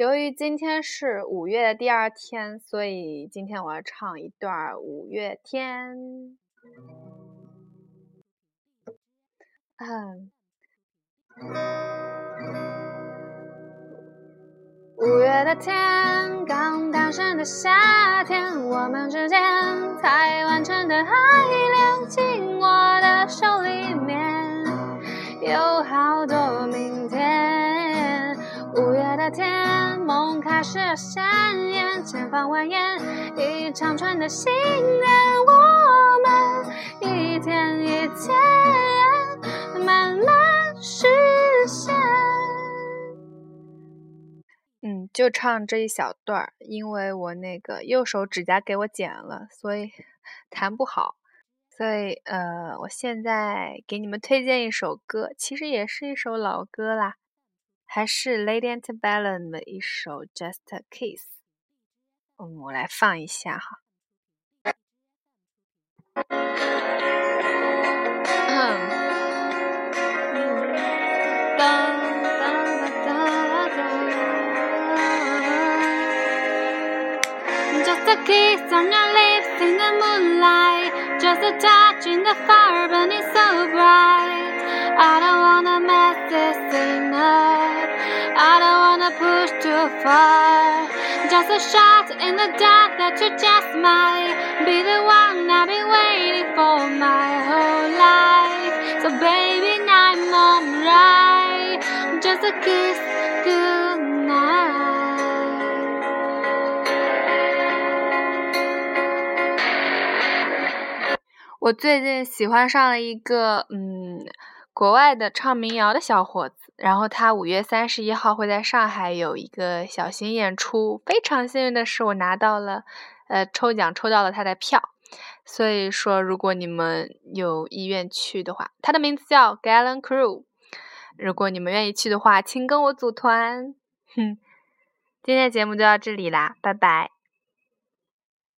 由于今天是五月的第二天，所以今天我要唱一段五月天。嗯，五月的天，刚诞生的夏天，我们之间才完成的爱恋，紧握的手里面有好多。天，梦开始鲜艳，前方蜿蜒一长串的心愿，我们一天一天慢慢实现。嗯，就唱这一小段儿，因为我那个右手指甲给我剪了，所以 弹不好。所以呃，我现在给你们推荐一首歌，其实也是一首老歌啦。还是 Lady Antebellum 的一首 Just a Kiss，嗯，我来放一下哈。Just a kiss on your lips in the moonlight, just a touch in the fire burning so bright. I don't wanna mess this thing up. I don't wanna push too far. Just a shot in the dark that you just might be the one I've been waiting for my whole life. So baby, I'm alright. Just a kiss, good night. 我最近喜欢上了一个嗯， 国外的唱民谣的小伙子，然后他五月三十一号会在上海有一个小型演出。非常幸运的是，我拿到了，呃，抽奖抽到了他的票。所以说，如果你们有意愿去的话，他的名字叫 Galen Crew。如果你们愿意去的话，请跟我组团。哼，今天的节目就到这里啦，拜拜。